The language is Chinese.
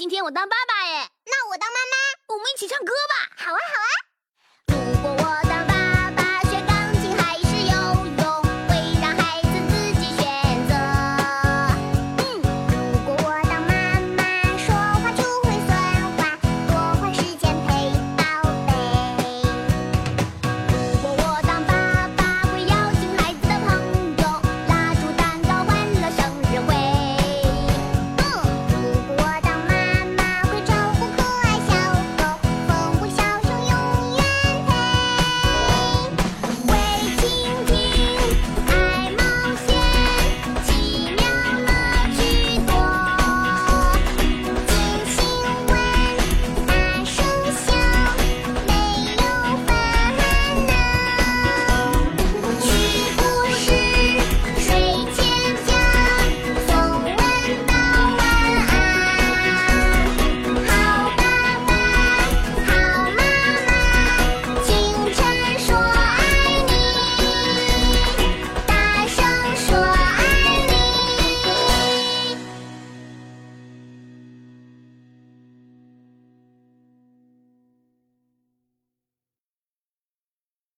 今天我当爸爸耶，那我当妈妈，我们一起唱歌。